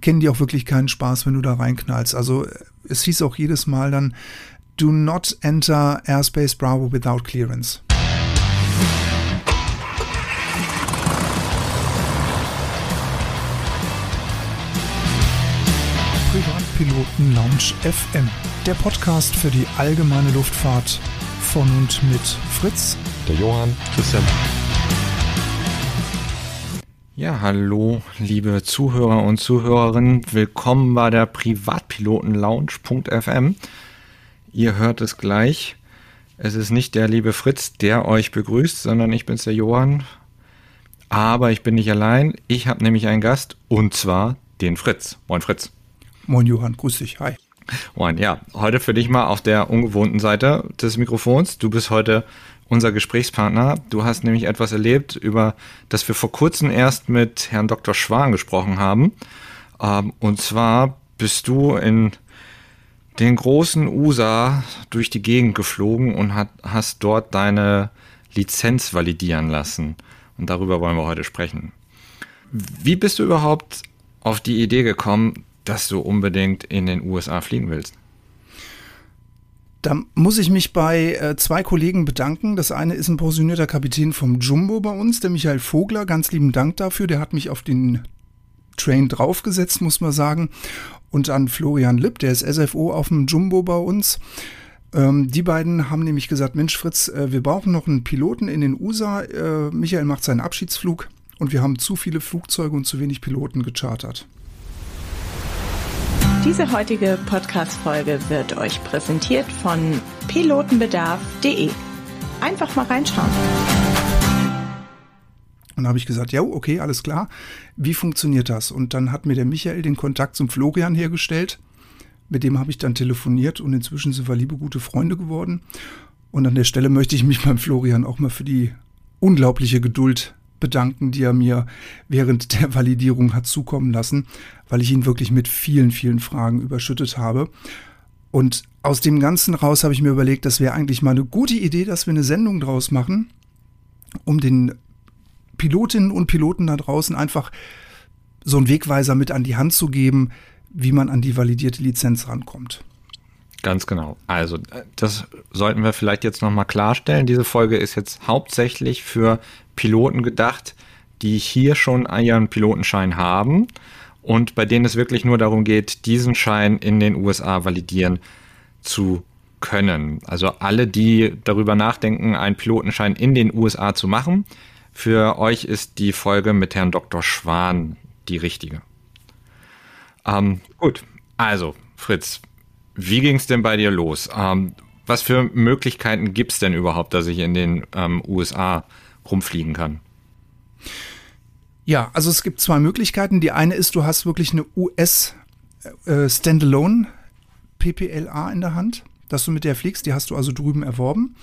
kennen die auch wirklich keinen Spaß, wenn du da reinknallst. Also es hieß auch jedes Mal dann, do not enter Airspace Bravo without clearance. Privatpiloten Lounge FM, der Podcast für die allgemeine Luftfahrt von und mit Fritz, der Johann, Christian. Ja, hallo, liebe Zuhörer und Zuhörerinnen. Willkommen bei der Privatpiloten Lounge.fm. Ihr hört es gleich. Es ist nicht der liebe Fritz, der euch begrüßt, sondern ich bin's der Johann. Aber ich bin nicht allein. Ich habe nämlich einen Gast und zwar den Fritz. Moin Fritz. Moin Johann, grüß dich. Hi. Moin, ja. Heute für dich mal auf der ungewohnten Seite des Mikrofons. Du bist heute unser Gesprächspartner. Du hast nämlich etwas erlebt, über das wir vor kurzem erst mit Herrn Dr. Schwan gesprochen haben. Ähm, und zwar bist du in den großen USA durch die Gegend geflogen und hat, hast dort deine Lizenz validieren lassen. Und darüber wollen wir heute sprechen. Wie bist du überhaupt auf die Idee gekommen, dass du unbedingt in den USA fliegen willst? Da muss ich mich bei äh, zwei Kollegen bedanken. Das eine ist ein pensionierter Kapitän vom Jumbo bei uns, der Michael Vogler. Ganz lieben Dank dafür. Der hat mich auf den Train draufgesetzt, muss man sagen. Und an Florian Lipp, der ist SFO auf dem Jumbo bei uns. Ähm, die beiden haben nämlich gesagt, Mensch Fritz, äh, wir brauchen noch einen Piloten in den USA. Äh, Michael macht seinen Abschiedsflug und wir haben zu viele Flugzeuge und zu wenig Piloten gechartert. Diese heutige Podcast-Folge wird euch präsentiert von pilotenbedarf.de. Einfach mal reinschauen. Und da habe ich gesagt, ja, okay, alles klar. Wie funktioniert das? Und dann hat mir der Michael den Kontakt zum Florian hergestellt. Mit dem habe ich dann telefoniert und inzwischen sind wir liebe gute Freunde geworden. Und an der Stelle möchte ich mich beim Florian auch mal für die unglaubliche Geduld bedanken, die er mir während der Validierung hat zukommen lassen, weil ich ihn wirklich mit vielen, vielen Fragen überschüttet habe. Und aus dem Ganzen raus habe ich mir überlegt, das wäre eigentlich mal eine gute Idee, dass wir eine Sendung draus machen, um den Pilotinnen und Piloten da draußen einfach so einen Wegweiser mit an die Hand zu geben, wie man an die validierte Lizenz rankommt. Ganz genau. Also äh, das sollten wir vielleicht jetzt nochmal klarstellen. Diese Folge ist jetzt hauptsächlich für Piloten gedacht, die hier schon ihren Pilotenschein haben und bei denen es wirklich nur darum geht, diesen Schein in den USA validieren zu können. Also alle, die darüber nachdenken, einen Pilotenschein in den USA zu machen, für euch ist die Folge mit Herrn Dr. Schwan die richtige. Ähm, gut, also Fritz, wie ging es denn bei dir los? Ähm, was für Möglichkeiten gibt es denn überhaupt, dass ich in den ähm, USA rumfliegen kann? Ja, also es gibt zwei Möglichkeiten. Die eine ist, du hast wirklich eine US äh, Standalone PPLA in der Hand, dass du mit der fliegst. Die hast du also drüben erworben.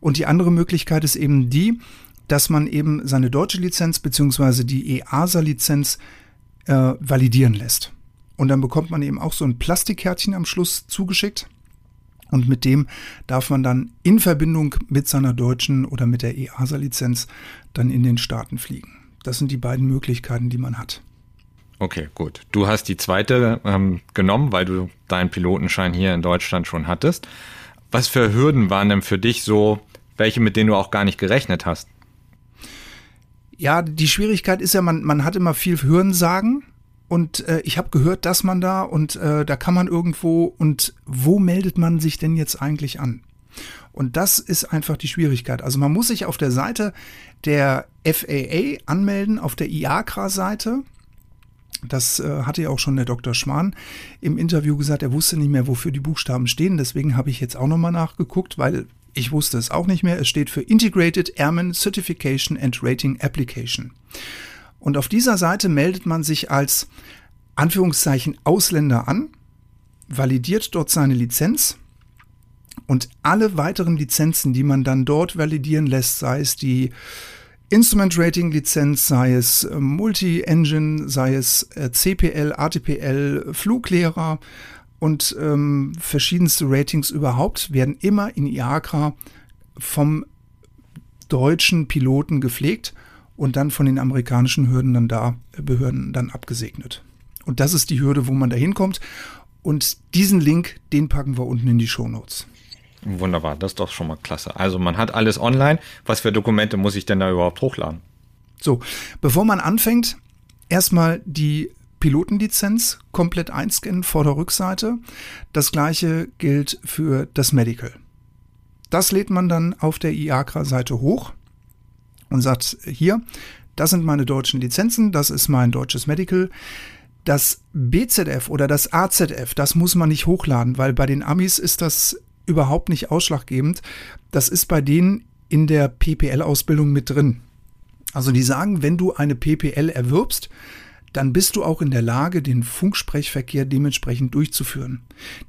Und die andere Möglichkeit ist eben die, dass man eben seine deutsche Lizenz beziehungsweise die EASA-Lizenz äh, validieren lässt. Und dann bekommt man eben auch so ein Plastikkärtchen am Schluss zugeschickt. Und mit dem darf man dann in Verbindung mit seiner deutschen oder mit der EASA-Lizenz dann in den Staaten fliegen. Das sind die beiden Möglichkeiten, die man hat. Okay, gut. Du hast die zweite ähm, genommen, weil du deinen Pilotenschein hier in Deutschland schon hattest. Was für Hürden waren denn für dich so, welche mit denen du auch gar nicht gerechnet hast? Ja, die Schwierigkeit ist ja, man, man hat immer viel Hörensagen und äh, ich habe gehört, dass man da und äh, da kann man irgendwo und wo meldet man sich denn jetzt eigentlich an? Und das ist einfach die Schwierigkeit. Also man muss sich auf der Seite der FAA anmelden, auf der IACRA-Seite. Das äh, hatte ja auch schon der Dr. Schwan im Interview gesagt. Er wusste nicht mehr, wofür die Buchstaben stehen. Deswegen habe ich jetzt auch nochmal nachgeguckt, weil ich wusste es auch nicht mehr. Es steht für Integrated Airman Certification and Rating Application. Und auf dieser Seite meldet man sich als Anführungszeichen Ausländer an, validiert dort seine Lizenz und alle weiteren Lizenzen, die man dann dort validieren lässt, sei es die Instrument Rating Lizenz, sei es äh, Multi-Engine, sei es äh, CPL, ATPL, Fluglehrer und ähm, verschiedenste Ratings überhaupt, werden immer in IACRA vom deutschen Piloten gepflegt und dann von den amerikanischen Hürden dann da, Behörden dann abgesegnet. Und das ist die Hürde, wo man da hinkommt. Und diesen Link, den packen wir unten in die Show Notes. Wunderbar, das ist doch schon mal klasse. Also man hat alles online. Was für Dokumente muss ich denn da überhaupt hochladen? So, bevor man anfängt, erstmal die Pilotenlizenz komplett einscannen, Vorder- Rückseite. Das gleiche gilt für das Medical. Das lädt man dann auf der IACRA-Seite hoch und sagt, hier, das sind meine deutschen Lizenzen, das ist mein deutsches Medical. Das BZF oder das AZF, das muss man nicht hochladen, weil bei den Amis ist das überhaupt nicht ausschlaggebend. Das ist bei denen in der PPL-Ausbildung mit drin. Also die sagen, wenn du eine PPL erwirbst, dann bist du auch in der Lage, den Funksprechverkehr dementsprechend durchzuführen.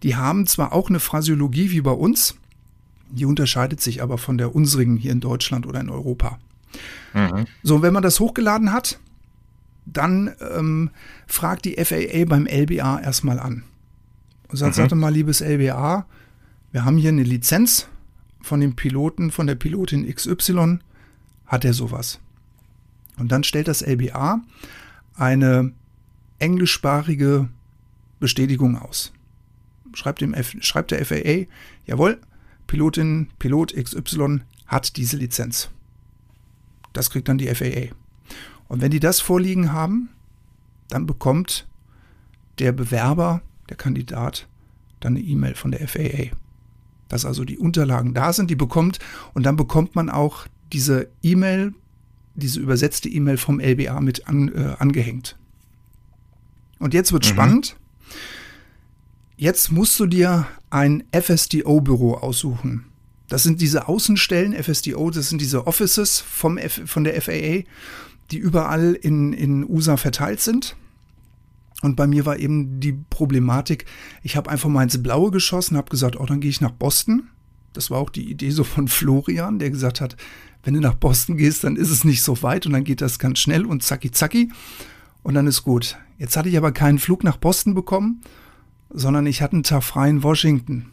Die haben zwar auch eine Phrasiologie wie bei uns, die unterscheidet sich aber von der unsrigen hier in Deutschland oder in Europa. Mhm. So, wenn man das hochgeladen hat, dann ähm, fragt die FAA beim LBA erstmal an. Und sagt, mhm. sagte mal, liebes LBA, wir haben hier eine Lizenz von dem Piloten, von der Pilotin XY, hat er sowas? Und dann stellt das LBA eine englischsprachige Bestätigung aus. Schreibt, dem F, schreibt der FAA, jawohl, Pilotin, Pilot XY hat diese Lizenz. Das kriegt dann die FAA. Und wenn die das vorliegen haben, dann bekommt der Bewerber, der Kandidat, dann eine E-Mail von der FAA dass also die Unterlagen da sind, die bekommt und dann bekommt man auch diese E-Mail, diese übersetzte E-Mail vom LBA mit an, äh, angehängt. Und jetzt wird mhm. spannend. Jetzt musst du dir ein FSDO-Büro aussuchen. Das sind diese Außenstellen, FSDO, das sind diese Offices vom F, von der FAA, die überall in, in USA verteilt sind. Und bei mir war eben die Problematik, ich habe einfach mal ins Blaue geschossen, habe gesagt, oh, dann gehe ich nach Boston. Das war auch die Idee so von Florian, der gesagt hat, wenn du nach Boston gehst, dann ist es nicht so weit und dann geht das ganz schnell und zacki zacki und dann ist gut. Jetzt hatte ich aber keinen Flug nach Boston bekommen, sondern ich hatte einen Tag frei in Washington.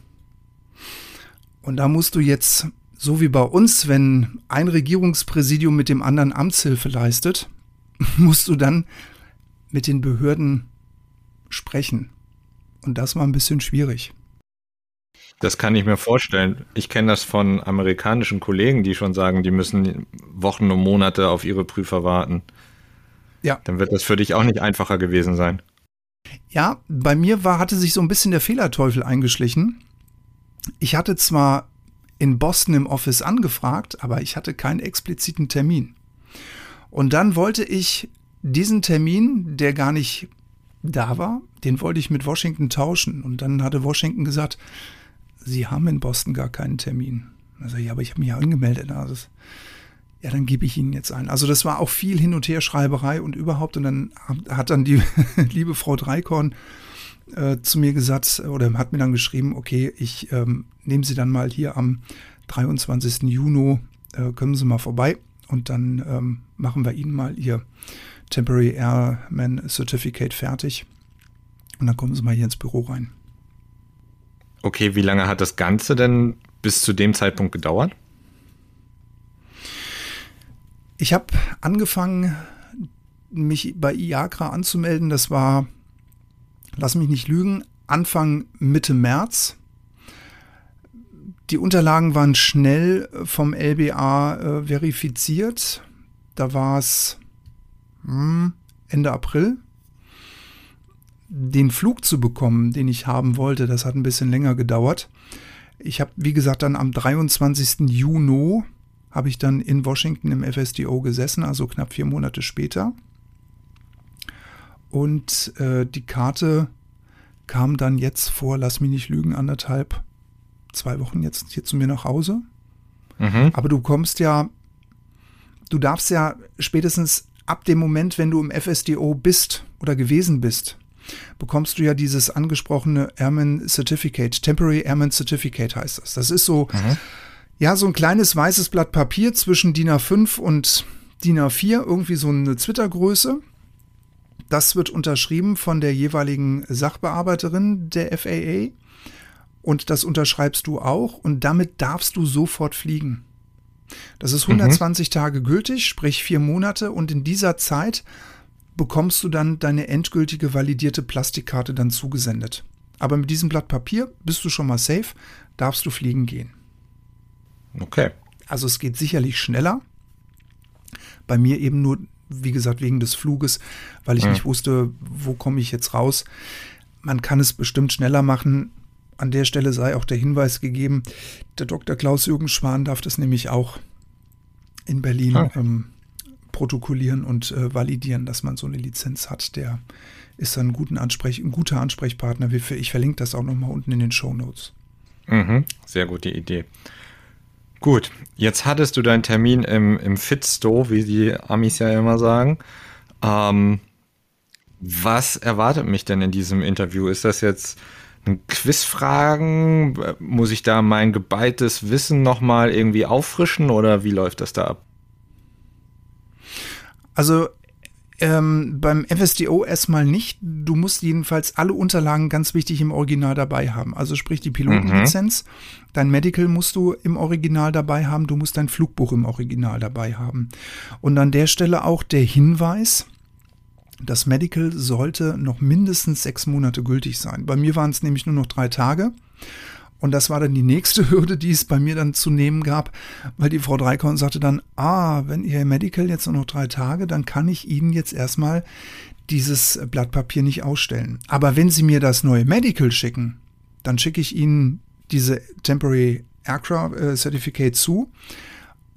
Und da musst du jetzt, so wie bei uns, wenn ein Regierungspräsidium mit dem anderen Amtshilfe leistet, musst du dann mit den Behörden sprechen. Und das war ein bisschen schwierig. Das kann ich mir vorstellen. Ich kenne das von amerikanischen Kollegen, die schon sagen, die müssen Wochen und Monate auf ihre Prüfer warten. Ja. Dann wird das für dich auch nicht einfacher gewesen sein. Ja, bei mir war, hatte sich so ein bisschen der Fehlerteufel eingeschlichen. Ich hatte zwar in Boston im Office angefragt, aber ich hatte keinen expliziten Termin. Und dann wollte ich diesen Termin, der gar nicht da war, den wollte ich mit Washington tauschen. Und dann hatte Washington gesagt, Sie haben in Boston gar keinen Termin. Also ja, aber ich habe mich ja angemeldet. Also, ja, dann gebe ich Ihnen jetzt ein. Also das war auch viel Hin- und Her-Schreiberei und überhaupt. Und dann hat dann die liebe Frau Dreikorn äh, zu mir gesagt oder hat mir dann geschrieben, okay, ich ähm, nehme Sie dann mal hier am 23. Juni, äh, kommen Sie mal vorbei und dann ähm, machen wir Ihnen mal Ihr Temporary Airman Certificate fertig. Und dann kommen Sie mal hier ins Büro rein. Okay, wie lange hat das Ganze denn bis zu dem Zeitpunkt gedauert? Ich habe angefangen, mich bei IAGRA anzumelden. Das war, lass mich nicht lügen, Anfang Mitte März. Die Unterlagen waren schnell vom LBA äh, verifiziert. Da war es hm, Ende April. Den Flug zu bekommen, den ich haben wollte, das hat ein bisschen länger gedauert. Ich habe, wie gesagt, dann am 23. Juni habe ich dann in Washington im FSDO gesessen, also knapp vier Monate später. Und äh, die Karte kam dann jetzt vor, lass mich nicht lügen, anderthalb, zwei Wochen jetzt hier zu mir nach Hause. Mhm. Aber du kommst ja, du darfst ja spätestens ab dem Moment, wenn du im FSDO bist oder gewesen bist, bekommst du ja dieses angesprochene Airman Certificate, Temporary Airman Certificate heißt das. Das ist so, mhm. ja, so ein kleines weißes Blatt Papier zwischen DIN A5 und DIN A4, irgendwie so eine Twitter-Größe. Das wird unterschrieben von der jeweiligen Sachbearbeiterin der FAA und das unterschreibst du auch und damit darfst du sofort fliegen. Das ist 120 mhm. Tage gültig, sprich vier Monate. Und in dieser Zeit bekommst du dann deine endgültige validierte Plastikkarte dann zugesendet. Aber mit diesem Blatt Papier bist du schon mal safe, darfst du fliegen gehen. Okay. Also es geht sicherlich schneller. Bei mir eben nur, wie gesagt, wegen des Fluges, weil ich Mhm. nicht wusste, wo komme ich jetzt raus. Man kann es bestimmt schneller machen. An der Stelle sei auch der Hinweis gegeben, der Dr. Klaus-Jürgen Schwan darf das nämlich auch in Berlin Ah. ähm, protokollieren und äh, validieren, dass man so eine Lizenz hat. Der ist dann ein, Ansprech ein guter Ansprechpartner. Ich verlinke das auch nochmal unten in den Show Notes. Mhm. Sehr gute Idee. Gut, jetzt hattest du deinen Termin im, im Fitstore, wie die Amis ja immer sagen. Ähm, was erwartet mich denn in diesem Interview? Ist das jetzt ein Quizfragen? Muss ich da mein geballtes Wissen nochmal irgendwie auffrischen oder wie läuft das da ab? Also ähm, beim FSDO erstmal nicht. Du musst jedenfalls alle Unterlagen ganz wichtig im Original dabei haben. Also sprich die Pilotenlizenz, dein Medical musst du im Original dabei haben, du musst dein Flugbuch im Original dabei haben. Und an der Stelle auch der Hinweis, das Medical sollte noch mindestens sechs Monate gültig sein. Bei mir waren es nämlich nur noch drei Tage. Und das war dann die nächste Hürde, die es bei mir dann zu nehmen gab, weil die Frau Dreikon sagte dann, ah, wenn ihr Medical jetzt nur noch drei Tage, dann kann ich Ihnen jetzt erstmal dieses Blatt Papier nicht ausstellen. Aber wenn Sie mir das neue Medical schicken, dann schicke ich Ihnen diese Temporary Aircraft äh, Certificate zu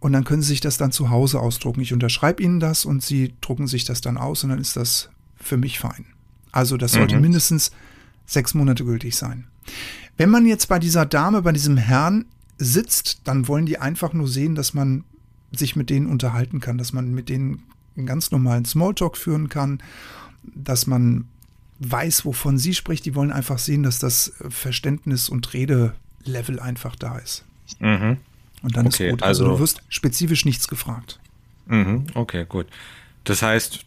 und dann können Sie sich das dann zu Hause ausdrucken. Ich unterschreibe Ihnen das und Sie drucken sich das dann aus und dann ist das für mich fein. Also das sollte Mhm. mindestens sechs Monate gültig sein. Wenn man jetzt bei dieser Dame, bei diesem Herrn sitzt, dann wollen die einfach nur sehen, dass man sich mit denen unterhalten kann, dass man mit denen einen ganz normalen Smalltalk führen kann, dass man weiß, wovon sie spricht. Die wollen einfach sehen, dass das Verständnis und Redelevel einfach da ist. Mhm. Und dann Okay, ist gut. Also, also- du wirst spezifisch nichts gefragt. Mhm, okay, gut. Das heißt,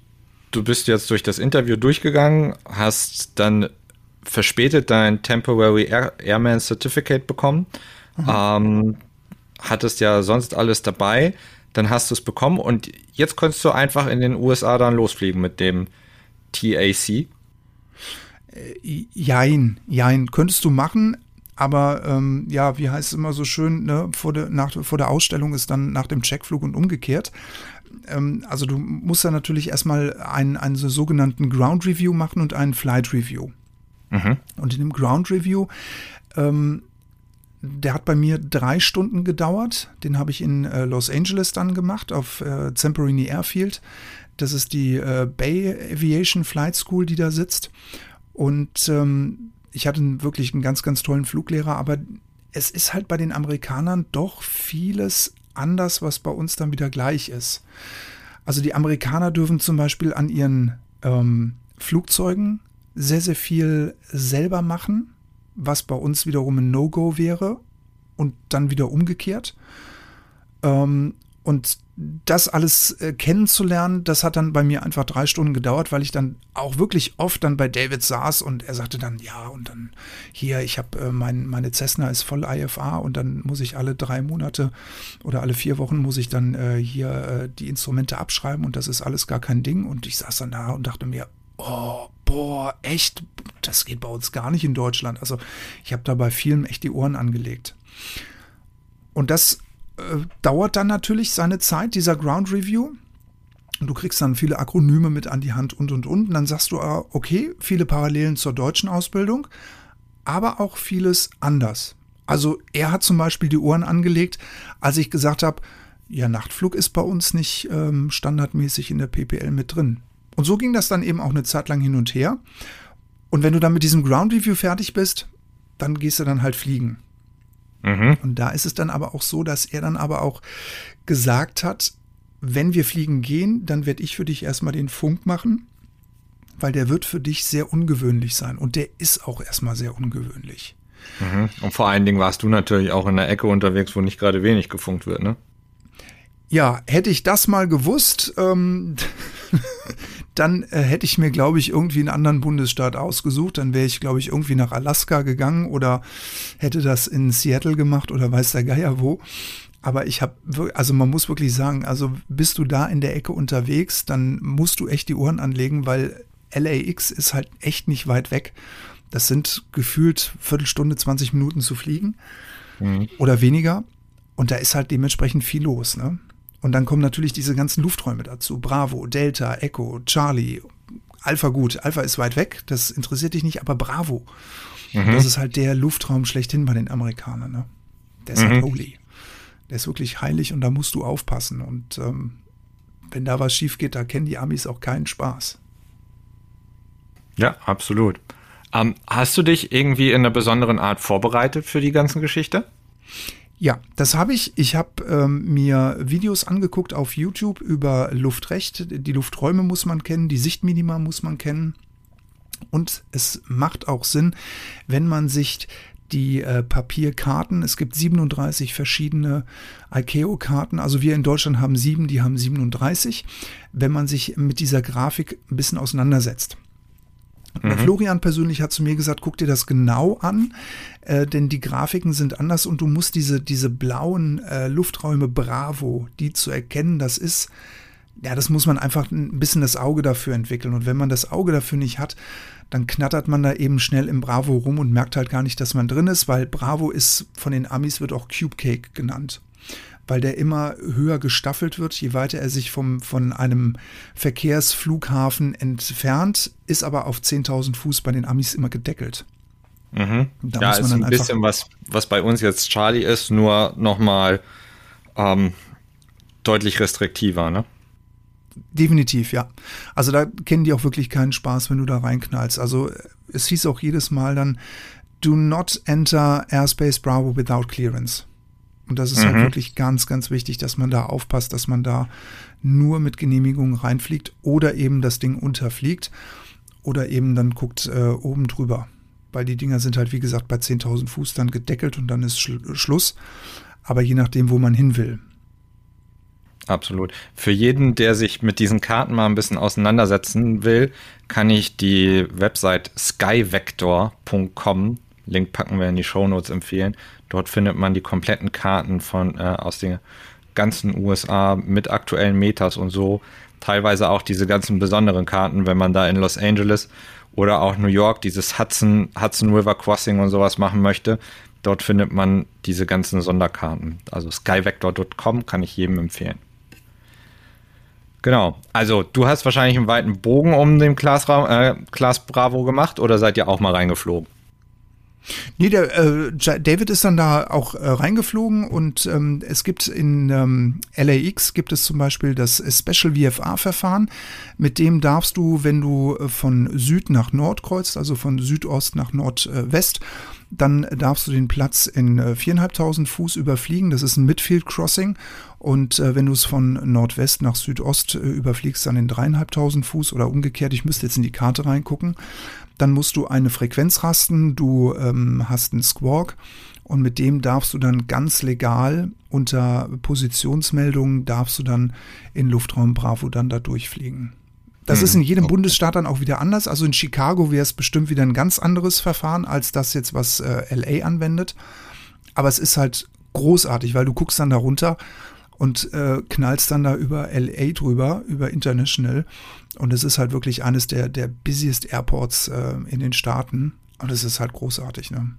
du bist jetzt durch das Interview durchgegangen, hast dann verspätet dein Temporary Air Airman Certificate bekommen, ähm, hattest ja sonst alles dabei, dann hast du es bekommen und jetzt konntest du einfach in den USA dann losfliegen mit dem TAC. Jein, jein, könntest du machen, aber ähm, ja, wie heißt es immer so schön, ne? vor, der, nach, vor der Ausstellung ist dann nach dem Checkflug und umgekehrt. Ähm, also du musst dann natürlich erstmal einen, einen so sogenannten Ground Review machen und einen Flight Review. Mhm. Und in dem Ground Review, ähm, der hat bei mir drei Stunden gedauert. Den habe ich in äh, Los Angeles dann gemacht, auf äh, Zamperini Airfield. Das ist die äh, Bay Aviation Flight School, die da sitzt. Und ähm, ich hatte wirklich einen ganz, ganz tollen Fluglehrer, aber es ist halt bei den Amerikanern doch vieles anders, was bei uns dann wieder gleich ist. Also die Amerikaner dürfen zum Beispiel an ihren ähm, Flugzeugen sehr, sehr viel selber machen, was bei uns wiederum ein No-Go wäre und dann wieder umgekehrt. Ähm, und das alles äh, kennenzulernen, das hat dann bei mir einfach drei Stunden gedauert, weil ich dann auch wirklich oft dann bei David saß und er sagte dann, ja, und dann hier, ich habe äh, mein, meine Cessna ist voll IFA und dann muss ich alle drei Monate oder alle vier Wochen muss ich dann äh, hier äh, die Instrumente abschreiben und das ist alles gar kein Ding. Und ich saß dann da und dachte mir, oh, boah, echt, das geht bei uns gar nicht in Deutschland. Also ich habe da bei vielen echt die Ohren angelegt. Und das äh, dauert dann natürlich seine Zeit, dieser Ground Review. Und du kriegst dann viele Akronyme mit an die Hand und und und. Und dann sagst du, ah, okay, viele Parallelen zur deutschen Ausbildung, aber auch vieles anders. Also er hat zum Beispiel die Ohren angelegt, als ich gesagt habe, ja, Nachtflug ist bei uns nicht ähm, standardmäßig in der PPL mit drin. Und so ging das dann eben auch eine Zeit lang hin und her. Und wenn du dann mit diesem Ground Review fertig bist, dann gehst du dann halt fliegen. Mhm. Und da ist es dann aber auch so, dass er dann aber auch gesagt hat, wenn wir fliegen gehen, dann werde ich für dich erstmal den Funk machen, weil der wird für dich sehr ungewöhnlich sein. Und der ist auch erstmal sehr ungewöhnlich. Mhm. Und vor allen Dingen warst du natürlich auch in der Ecke unterwegs, wo nicht gerade wenig gefunkt wird, ne? Ja, hätte ich das mal gewusst, ähm, dann äh, hätte ich mir, glaube ich, irgendwie einen anderen Bundesstaat ausgesucht. Dann wäre ich, glaube ich, irgendwie nach Alaska gegangen oder hätte das in Seattle gemacht oder weiß der Geier wo. Aber ich habe, also man muss wirklich sagen, also bist du da in der Ecke unterwegs, dann musst du echt die Ohren anlegen, weil LAX ist halt echt nicht weit weg. Das sind gefühlt Viertelstunde, 20 Minuten zu fliegen mhm. oder weniger. Und da ist halt dementsprechend viel los. Ne? Und dann kommen natürlich diese ganzen Lufträume dazu. Bravo, Delta, Echo, Charlie, Alpha gut. Alpha ist weit weg, das interessiert dich nicht, aber Bravo. Mhm. Das ist halt der Luftraum schlechthin bei den Amerikanern. Ne? Der ist halt mhm. halt holy. Der ist wirklich heilig und da musst du aufpassen. Und ähm, wenn da was schief geht, da kennen die Amis auch keinen Spaß. Ja, absolut. Ähm, hast du dich irgendwie in einer besonderen Art vorbereitet für die ganzen Geschichte? Ja, das habe ich. Ich habe ähm, mir Videos angeguckt auf YouTube über Luftrecht. Die Lufträume muss man kennen, die Sichtminima muss man kennen. Und es macht auch Sinn, wenn man sich die äh, Papierkarten, es gibt 37 verschiedene ICAO-Karten, also wir in Deutschland haben sieben, die haben 37, wenn man sich mit dieser Grafik ein bisschen auseinandersetzt. Mhm. Florian persönlich hat zu mir gesagt, guck dir das genau an, äh, denn die Grafiken sind anders und du musst diese, diese blauen äh, Lufträume Bravo, die zu erkennen, das ist, ja, das muss man einfach ein bisschen das Auge dafür entwickeln. Und wenn man das Auge dafür nicht hat, dann knattert man da eben schnell im Bravo rum und merkt halt gar nicht, dass man drin ist, weil Bravo ist von den Amis wird auch Cube Cake genannt weil der immer höher gestaffelt wird, je weiter er sich vom, von einem Verkehrsflughafen entfernt, ist aber auf 10.000 Fuß bei den Amis immer gedeckelt. Mhm. ja, ist ein bisschen was, was bei uns jetzt Charlie ist, nur nochmal ähm, deutlich restriktiver, ne? Definitiv, ja. Also da kennen die auch wirklich keinen Spaß, wenn du da reinknallst. Also es hieß auch jedes Mal dann, do not enter Airspace Bravo without clearance. Und das ist halt mhm. halt wirklich ganz, ganz wichtig, dass man da aufpasst, dass man da nur mit Genehmigung reinfliegt oder eben das Ding unterfliegt oder eben dann guckt äh, oben drüber. Weil die Dinger sind halt, wie gesagt, bei 10.000 Fuß dann gedeckelt und dann ist Schlu Schluss. Aber je nachdem, wo man hin will. Absolut. Für jeden, der sich mit diesen Karten mal ein bisschen auseinandersetzen will, kann ich die Website skyvector.com, Link packen wir in die Show Notes empfehlen. Dort findet man die kompletten Karten von äh, aus den ganzen USA mit aktuellen Metas und so. Teilweise auch diese ganzen besonderen Karten, wenn man da in Los Angeles oder auch New York dieses Hudson, Hudson River Crossing und sowas machen möchte. Dort findet man diese ganzen Sonderkarten. Also skyvector.com kann ich jedem empfehlen. Genau. Also du hast wahrscheinlich einen weiten Bogen um den Class, äh, Class Bravo gemacht oder seid ihr auch mal reingeflogen? Nee, der äh, David ist dann da auch äh, reingeflogen und ähm, es gibt in ähm, LAX gibt es zum Beispiel das Special VFA-Verfahren. Mit dem darfst du, wenn du äh, von Süd nach Nord kreuzt, also von Südost nach Nordwest, dann darfst du den Platz in äh, 4.500 Fuß überfliegen. Das ist ein Midfield Crossing. Und äh, wenn du es von Nordwest nach Südost äh, überfliegst, dann in 3.500 Fuß oder umgekehrt. Ich müsste jetzt in die Karte reingucken. Dann musst du eine Frequenz rasten, du ähm, hast einen Squawk und mit dem darfst du dann ganz legal unter Positionsmeldungen darfst du dann in Luftraum Bravo dann da durchfliegen. Das ist in mhm. jedem okay. Bundesstaat dann auch wieder anders. Also in Chicago wäre es bestimmt wieder ein ganz anderes Verfahren als das jetzt, was äh, LA anwendet. Aber es ist halt großartig, weil du guckst dann da runter und äh, knallst dann da über LA drüber, über International. Und es ist halt wirklich eines der, der busiest Airports äh, in den Staaten. Und es ist halt großartig, ne?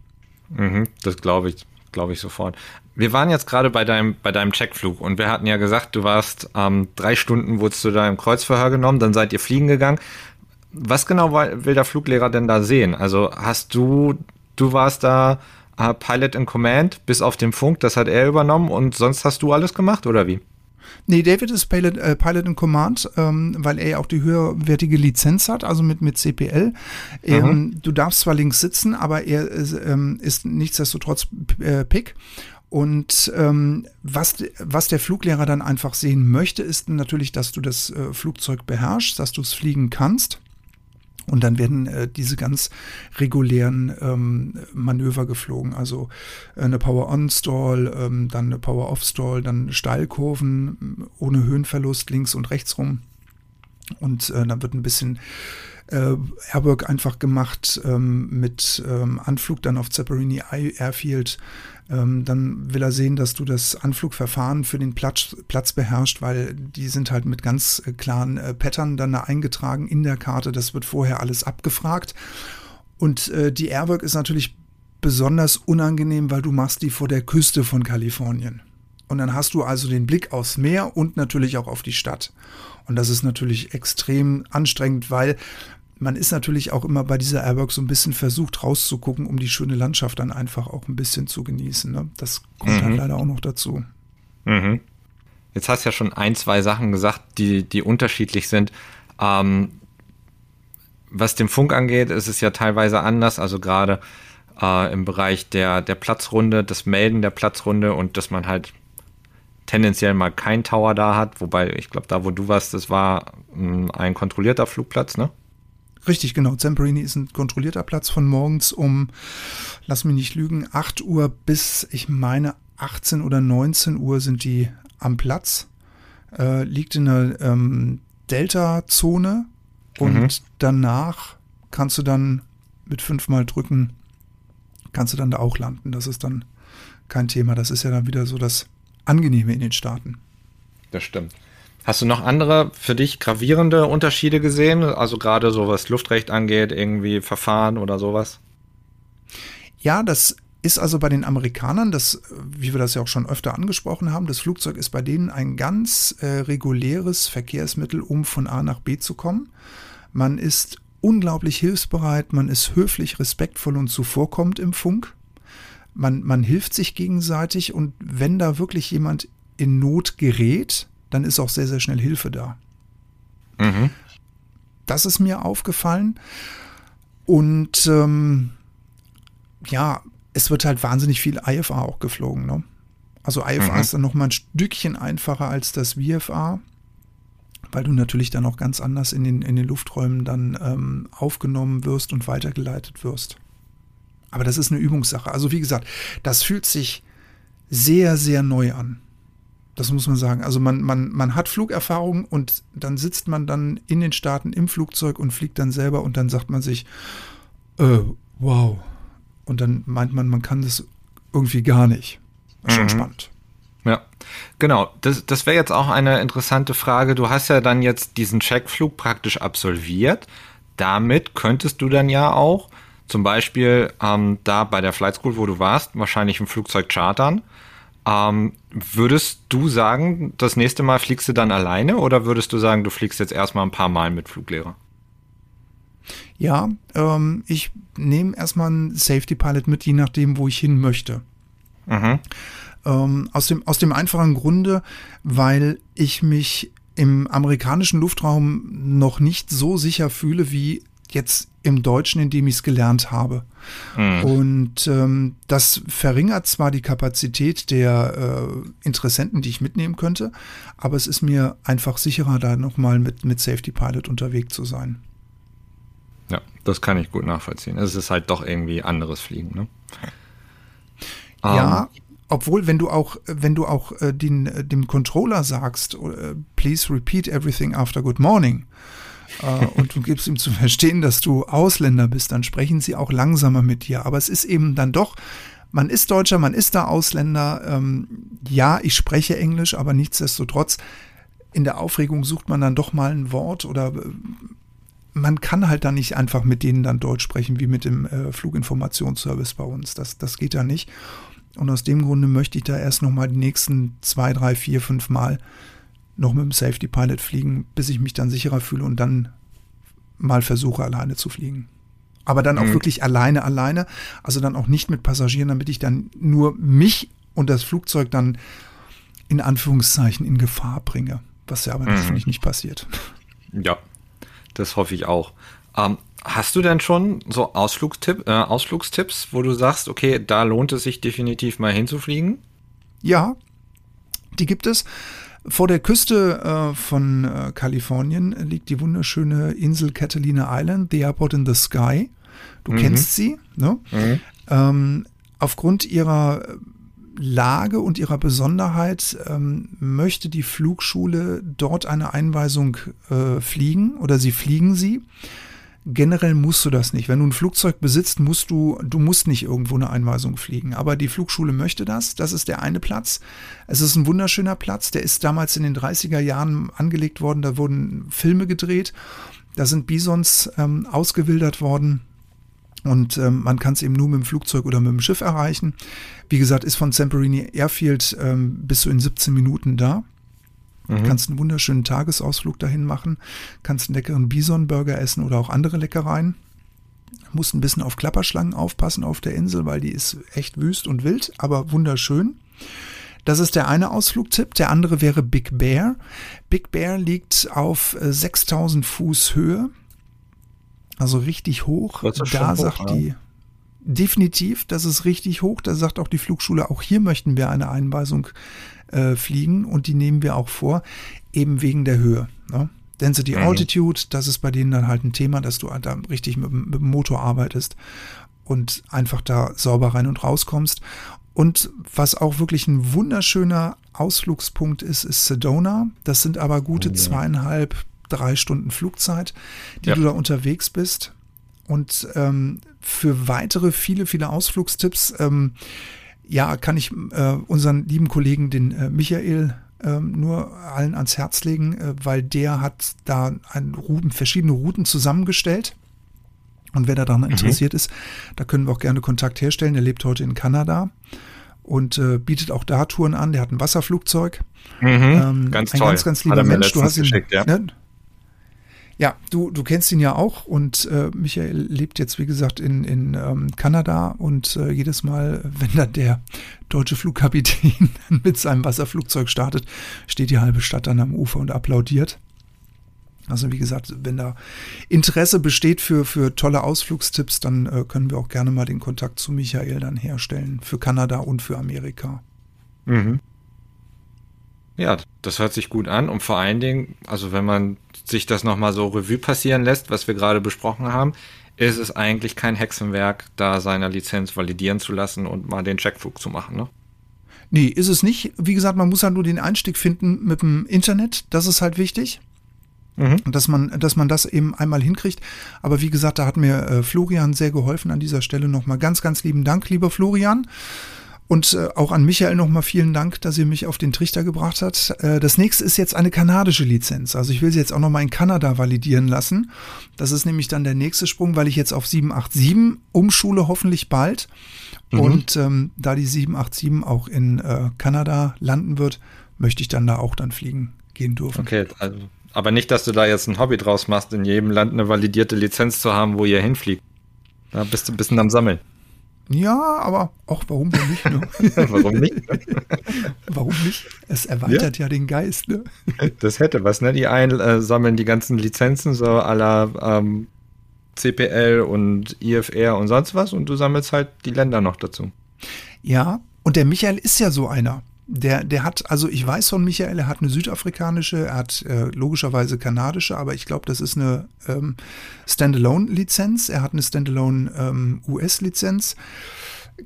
Mhm, das glaube ich, glaube ich sofort. Wir waren jetzt gerade bei deinem, bei deinem Checkflug und wir hatten ja gesagt, du warst ähm, drei Stunden, wurdest du da im Kreuzverhör genommen, dann seid ihr fliegen gegangen. Was genau will der Fluglehrer denn da sehen? Also hast du, du warst da äh, Pilot in Command bis auf den Funk, das hat er übernommen und sonst hast du alles gemacht oder wie? Nee, David ist Pilot, äh, Pilot in Command, ähm, weil er ja auch die höherwertige Lizenz hat, also mit, mit CPL. Ähm, mhm. Du darfst zwar links sitzen, aber er ist, ähm, ist nichtsdestotrotz äh, Pick. Und ähm, was, was der Fluglehrer dann einfach sehen möchte, ist natürlich, dass du das äh, Flugzeug beherrschst, dass du es fliegen kannst. Und dann werden äh, diese ganz regulären ähm, Manöver geflogen. Also äh, eine Power-On-Stall, ähm, dann eine Power-Off-Stall, dann Steilkurven ohne Höhenverlust links und rechts rum. Und äh, dann wird ein bisschen äh, Airwork einfach gemacht ähm, mit ähm, Anflug dann auf Zapparini Airfield. Ähm, dann will er sehen, dass du das Anflugverfahren für den Platz, Platz beherrschst, weil die sind halt mit ganz äh, klaren äh, Pattern dann da eingetragen in der Karte. Das wird vorher alles abgefragt. Und äh, die Airwork ist natürlich besonders unangenehm, weil du machst die vor der Küste von Kalifornien. Und dann hast du also den Blick aufs Meer und natürlich auch auf die Stadt. Und das ist natürlich extrem anstrengend, weil man ist natürlich auch immer bei dieser Airwork so ein bisschen versucht rauszugucken, um die schöne Landschaft dann einfach auch ein bisschen zu genießen. Ne? Das kommt mhm. halt leider auch noch dazu. Mhm. Jetzt hast du ja schon ein, zwei Sachen gesagt, die, die unterschiedlich sind. Ähm, was den Funk angeht, ist es ja teilweise anders. Also gerade äh, im Bereich der, der Platzrunde, das Melden der Platzrunde und dass man halt tendenziell mal kein Tower da hat. Wobei, ich glaube, da wo du warst, das war mh, ein kontrollierter Flugplatz, ne? Richtig, genau. Zamperini ist ein kontrollierter Platz von morgens um, lass mich nicht lügen, 8 Uhr bis, ich meine, 18 oder 19 Uhr sind die am Platz. Äh, liegt in der ähm, Delta-Zone und mhm. danach kannst du dann mit fünfmal drücken, kannst du dann da auch landen. Das ist dann kein Thema. Das ist ja dann wieder so das Angenehme in den Staaten. Das stimmt. Hast du noch andere für dich gravierende Unterschiede gesehen? Also gerade so was Luftrecht angeht, irgendwie Verfahren oder sowas? Ja, das ist also bei den Amerikanern, das, wie wir das ja auch schon öfter angesprochen haben, das Flugzeug ist bei denen ein ganz äh, reguläres Verkehrsmittel, um von A nach B zu kommen. Man ist unglaublich hilfsbereit, man ist höflich, respektvoll und zuvorkommend im Funk. Man, man hilft sich gegenseitig und wenn da wirklich jemand in Not gerät, dann ist auch sehr, sehr schnell Hilfe da. Mhm. Das ist mir aufgefallen. Und ähm, ja, es wird halt wahnsinnig viel IFA auch geflogen. Ne? Also IFA mhm. ist dann nochmal ein Stückchen einfacher als das VFA, weil du natürlich dann auch ganz anders in den, in den Lufträumen dann ähm, aufgenommen wirst und weitergeleitet wirst. Aber das ist eine Übungssache. Also wie gesagt, das fühlt sich sehr, sehr neu an. Das muss man sagen. Also man, man, man hat Flugerfahrung und dann sitzt man dann in den Staaten im Flugzeug und fliegt dann selber und dann sagt man sich, äh, wow. Und dann meint man, man kann das irgendwie gar nicht. Schon mhm. spannend. Ja, genau. Das, das wäre jetzt auch eine interessante Frage. Du hast ja dann jetzt diesen Checkflug praktisch absolviert. Damit könntest du dann ja auch zum Beispiel ähm, da bei der Flight School, wo du warst, wahrscheinlich ein Flugzeug chartern ähm, würdest du sagen, das nächste Mal fliegst du dann alleine oder würdest du sagen, du fliegst jetzt erstmal ein paar Mal mit Fluglehrer? Ja, ähm, ich nehme erstmal einen Safety Pilot mit, je nachdem, wo ich hin möchte. Mhm. Ähm, aus, dem, aus dem einfachen Grunde, weil ich mich im amerikanischen Luftraum noch nicht so sicher fühle wie jetzt im Deutschen, in dem ich es gelernt habe. Mhm. Und ähm, das verringert zwar die Kapazität der äh, Interessenten, die ich mitnehmen könnte, aber es ist mir einfach sicherer, da nochmal mit, mit Safety Pilot unterwegs zu sein. Ja, das kann ich gut nachvollziehen. Es ist halt doch irgendwie anderes Fliegen, ne? Ja, um. Ähm. obwohl, wenn du auch, wenn du auch äh, den, äh, dem Controller sagst, äh, please repeat everything after good morning, äh, und du gibst ihm zu verstehen, dass du Ausländer bist, dann sprechen sie auch langsamer mit dir. Aber es ist eben dann doch, man ist Deutscher, man ist da Ausländer. Ähm, ja, ich spreche Englisch, aber nichtsdestotrotz, in der Aufregung sucht man dann doch mal ein Wort oder äh, man kann halt dann nicht einfach mit denen dann Deutsch sprechen, wie mit dem äh, Fluginformationsservice bei uns. Das, das geht ja nicht. Und aus dem Grunde möchte ich da erst noch mal die nächsten zwei, drei, vier, fünf Mal noch mit dem Safety Pilot fliegen, bis ich mich dann sicherer fühle und dann mal versuche, alleine zu fliegen. Aber dann auch mhm. wirklich alleine, alleine. Also dann auch nicht mit Passagieren, damit ich dann nur mich und das Flugzeug dann in Anführungszeichen in Gefahr bringe. Was ja aber mhm. natürlich nicht passiert. Ja, das hoffe ich auch. Ähm, hast du denn schon so Ausflugstipp, äh, Ausflugstipps, wo du sagst, okay, da lohnt es sich definitiv mal hinzufliegen? Ja, die gibt es. Vor der Küste äh, von äh, Kalifornien liegt die wunderschöne Insel Catalina Island, The Airport in the Sky. Du mhm. kennst sie, ne? Mhm. Ähm, aufgrund ihrer Lage und ihrer Besonderheit ähm, möchte die Flugschule dort eine Einweisung äh, fliegen oder sie fliegen sie. Generell musst du das nicht. Wenn du ein Flugzeug besitzt, musst du, du musst nicht irgendwo eine Einweisung fliegen. Aber die Flugschule möchte das. Das ist der eine Platz. Es ist ein wunderschöner Platz. Der ist damals in den 30er Jahren angelegt worden. Da wurden Filme gedreht. Da sind Bisons ähm, ausgewildert worden. Und ähm, man kann es eben nur mit dem Flugzeug oder mit dem Schiff erreichen. Wie gesagt, ist von Zamperini Airfield ähm, bis zu in 17 Minuten da. Mhm. Kannst einen wunderschönen Tagesausflug dahin machen, kannst einen leckeren Bison-Burger essen oder auch andere Leckereien. Musst ein bisschen auf Klapperschlangen aufpassen auf der Insel, weil die ist echt wüst und wild, aber wunderschön. Das ist der eine Ausflugtipp. Der andere wäre Big Bear. Big Bear liegt auf 6000 äh, Fuß Höhe. Also richtig hoch. Da sagt hoch, die, definitiv, das ist richtig hoch. Da sagt auch die Flugschule, auch hier möchten wir eine Einweisung äh, fliegen und die nehmen wir auch vor, eben wegen der Höhe. Ne? Density mhm. Altitude, das ist bei denen dann halt ein Thema, dass du da richtig mit, mit dem Motor arbeitest und einfach da sauber rein und rauskommst. Und was auch wirklich ein wunderschöner Ausflugspunkt ist, ist Sedona. Das sind aber gute oh, zweieinhalb, drei Stunden Flugzeit, die ja. du da unterwegs bist. Und ähm, für weitere viele, viele Ausflugstipps ähm, ja, kann ich äh, unseren lieben Kollegen, den äh, Michael, äh, nur allen ans Herz legen, äh, weil der hat da ein, Routen, verschiedene Routen zusammengestellt. Und wer daran mhm. interessiert ist, da können wir auch gerne Kontakt herstellen. Er lebt heute in Kanada und äh, bietet auch da Touren an. Der hat ein Wasserflugzeug. Mhm, ähm, ganz ein toll. ganz, ganz lieber Mensch. Du hast ihn, ja. Ne? Ja, du, du kennst ihn ja auch und äh, Michael lebt jetzt, wie gesagt, in, in ähm, Kanada und äh, jedes Mal, wenn dann der deutsche Flugkapitän mit seinem Wasserflugzeug startet, steht die halbe Stadt dann am Ufer und applaudiert. Also wie gesagt, wenn da Interesse besteht für, für tolle Ausflugstipps, dann äh, können wir auch gerne mal den Kontakt zu Michael dann herstellen, für Kanada und für Amerika. Mhm. Ja, das hört sich gut an und vor allen Dingen, also wenn man sich das nochmal so Revue passieren lässt, was wir gerade besprochen haben, ist es eigentlich kein Hexenwerk, da seine Lizenz validieren zu lassen und mal den Checkflug zu machen, ne? Nee, ist es nicht. Wie gesagt, man muss halt nur den Einstieg finden mit dem Internet. Das ist halt wichtig. Mhm. Dass, man, dass man das eben einmal hinkriegt. Aber wie gesagt, da hat mir äh, Florian sehr geholfen an dieser Stelle nochmal. Ganz, ganz lieben Dank, lieber Florian. Und äh, auch an Michael nochmal vielen Dank, dass ihr mich auf den Trichter gebracht hat. Äh, das nächste ist jetzt eine kanadische Lizenz. Also ich will sie jetzt auch nochmal in Kanada validieren lassen. Das ist nämlich dann der nächste Sprung, weil ich jetzt auf 787 umschule, hoffentlich bald. Mhm. Und ähm, da die 787 auch in äh, Kanada landen wird, möchte ich dann da auch dann fliegen gehen dürfen. Okay, also, aber nicht, dass du da jetzt ein Hobby draus machst, in jedem Land eine validierte Lizenz zu haben, wo ihr hinfliegt. Da bist du ein bisschen am Sammeln. Ja, aber auch warum denn nicht? Ne? warum nicht? warum nicht? Es erweitert ja, ja den Geist. Ne? Das hätte was, ne? Die einen äh, sammeln die ganzen Lizenzen so aller ähm, CPL und IFR und sonst was und du sammelst halt die Länder noch dazu. Ja, und der Michael ist ja so einer. Der, der hat, also ich weiß von Michael, er hat eine südafrikanische, er hat äh, logischerweise kanadische, aber ich glaube, das ist eine ähm, Standalone-Lizenz. Er hat eine Standalone ähm, US-Lizenz.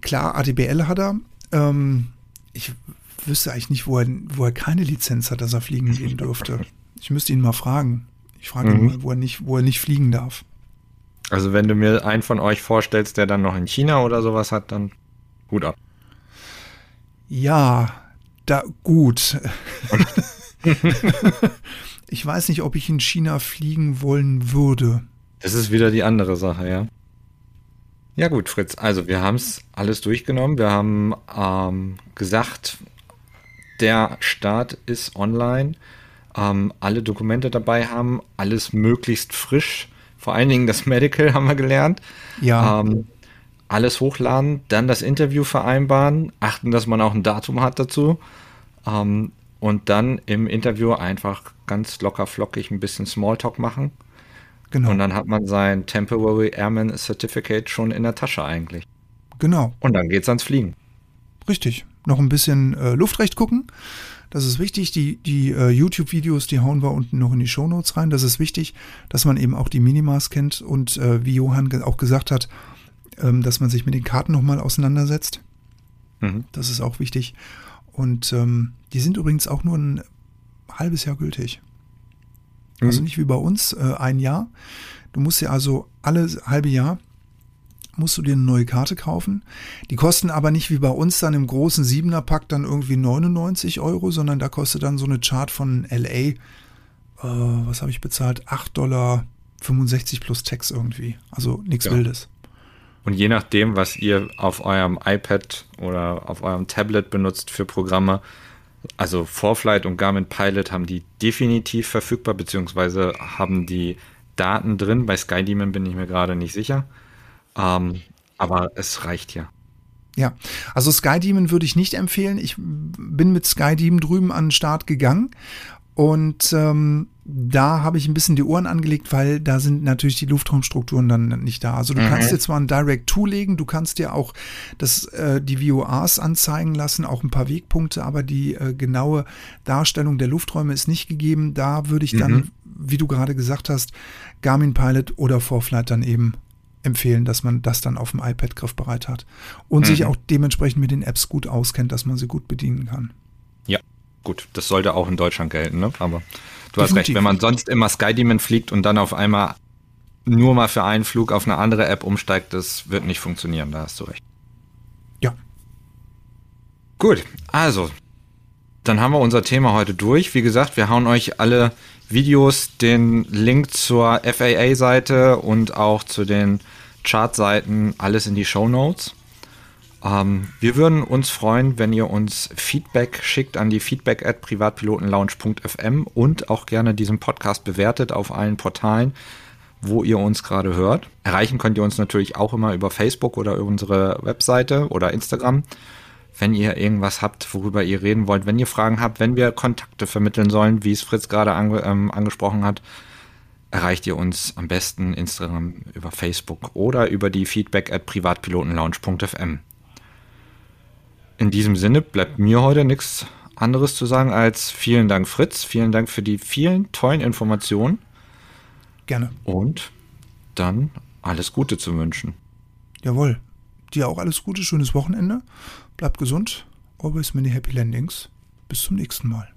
Klar, ADBL hat er. Ähm, ich wüsste eigentlich nicht, wo er, wo er keine Lizenz hat, dass er fliegen gehen dürfte. Ich müsste ihn mal fragen. Ich frage ihn mhm. mal, wo er, nicht, wo er nicht fliegen darf. Also wenn du mir einen von euch vorstellst, der dann noch in China oder sowas hat, dann Hut ab. Ja, da gut. ich weiß nicht, ob ich in China fliegen wollen würde. Das ist wieder die andere Sache, ja. Ja gut, Fritz. Also wir haben es alles durchgenommen. Wir haben ähm, gesagt, der Start ist online. Ähm, alle Dokumente dabei haben, alles möglichst frisch. Vor allen Dingen das Medical haben wir gelernt. Ja. Ähm, alles hochladen, dann das Interview vereinbaren, achten, dass man auch ein Datum hat dazu ähm, und dann im Interview einfach ganz locker flockig ein bisschen Smalltalk machen. Genau. Und dann hat man sein Temporary Airman Certificate schon in der Tasche eigentlich. Genau. Und dann geht's ans Fliegen. Richtig. Noch ein bisschen äh, Luftrecht gucken. Das ist wichtig. Die, die äh, YouTube-Videos, die hauen wir unten noch in die Shownotes rein. Das ist wichtig, dass man eben auch die Minimas kennt und äh, wie Johann auch gesagt hat, ähm, dass man sich mit den Karten nochmal auseinandersetzt. Mhm. Das ist auch wichtig. Und ähm, die sind übrigens auch nur ein halbes Jahr gültig. Also mhm. nicht wie bei uns äh, ein Jahr. Du musst dir also alle halbe Jahr musst du dir eine neue Karte kaufen. Die kosten aber nicht wie bei uns dann im großen Siebener Pack dann irgendwie 99 Euro, sondern da kostet dann so eine Chart von LA, äh, was habe ich bezahlt? 8 Dollar 65 plus Tax irgendwie. Also nichts ja. Wildes. Und je nachdem, was ihr auf eurem iPad oder auf eurem Tablet benutzt für Programme, also Forflight und Garmin Pilot haben die definitiv verfügbar, beziehungsweise haben die Daten drin. Bei SkyDemon bin ich mir gerade nicht sicher. Ähm, aber es reicht ja. Ja, also SkyDemon würde ich nicht empfehlen. Ich bin mit SkyDemon drüben an den Start gegangen und ähm, da habe ich ein bisschen die Ohren angelegt, weil da sind natürlich die Luftraumstrukturen dann nicht da. Also du mhm. kannst dir zwar ein Direct zulegen, du kannst dir auch das, äh, die VORs anzeigen lassen, auch ein paar Wegpunkte, aber die äh, genaue Darstellung der Lufträume ist nicht gegeben. Da würde ich dann, mhm. wie du gerade gesagt hast, Garmin Pilot oder Vorflight dann eben empfehlen, dass man das dann auf dem iPad griffbereit hat und mhm. sich auch dementsprechend mit den Apps gut auskennt, dass man sie gut bedienen kann. Ja, gut, das sollte auch in Deutschland gelten, ne? aber du Definitiv. hast recht, wenn man sonst immer SkyDemon fliegt und dann auf einmal nur mal für einen Flug auf eine andere App umsteigt, das wird nicht funktionieren, da hast du recht. Ja. Gut, also, dann haben wir unser Thema heute durch. Wie gesagt, wir hauen euch alle Videos den Link zur FAA-Seite und auch zu den Chartseiten alles in die Show Notes. Ähm, wir würden uns freuen, wenn ihr uns Feedback schickt an die feedback at privatpilotenlounge.fm und auch gerne diesen Podcast bewertet auf allen Portalen, wo ihr uns gerade hört. Erreichen könnt ihr uns natürlich auch immer über Facebook oder unsere Webseite oder Instagram wenn ihr irgendwas habt, worüber ihr reden wollt, wenn ihr Fragen habt, wenn wir Kontakte vermitteln sollen, wie es Fritz gerade ange ähm, angesprochen hat, erreicht ihr uns am besten Instagram über Facebook oder über die feedback at privatpilotenlounge.fm. In diesem Sinne bleibt mir heute nichts anderes zu sagen als vielen Dank Fritz, vielen Dank für die vielen tollen Informationen. Gerne. Und dann alles Gute zu wünschen. Jawohl. Dir auch alles Gute, schönes Wochenende. Bleibt gesund. Always many happy landings. Bis zum nächsten Mal.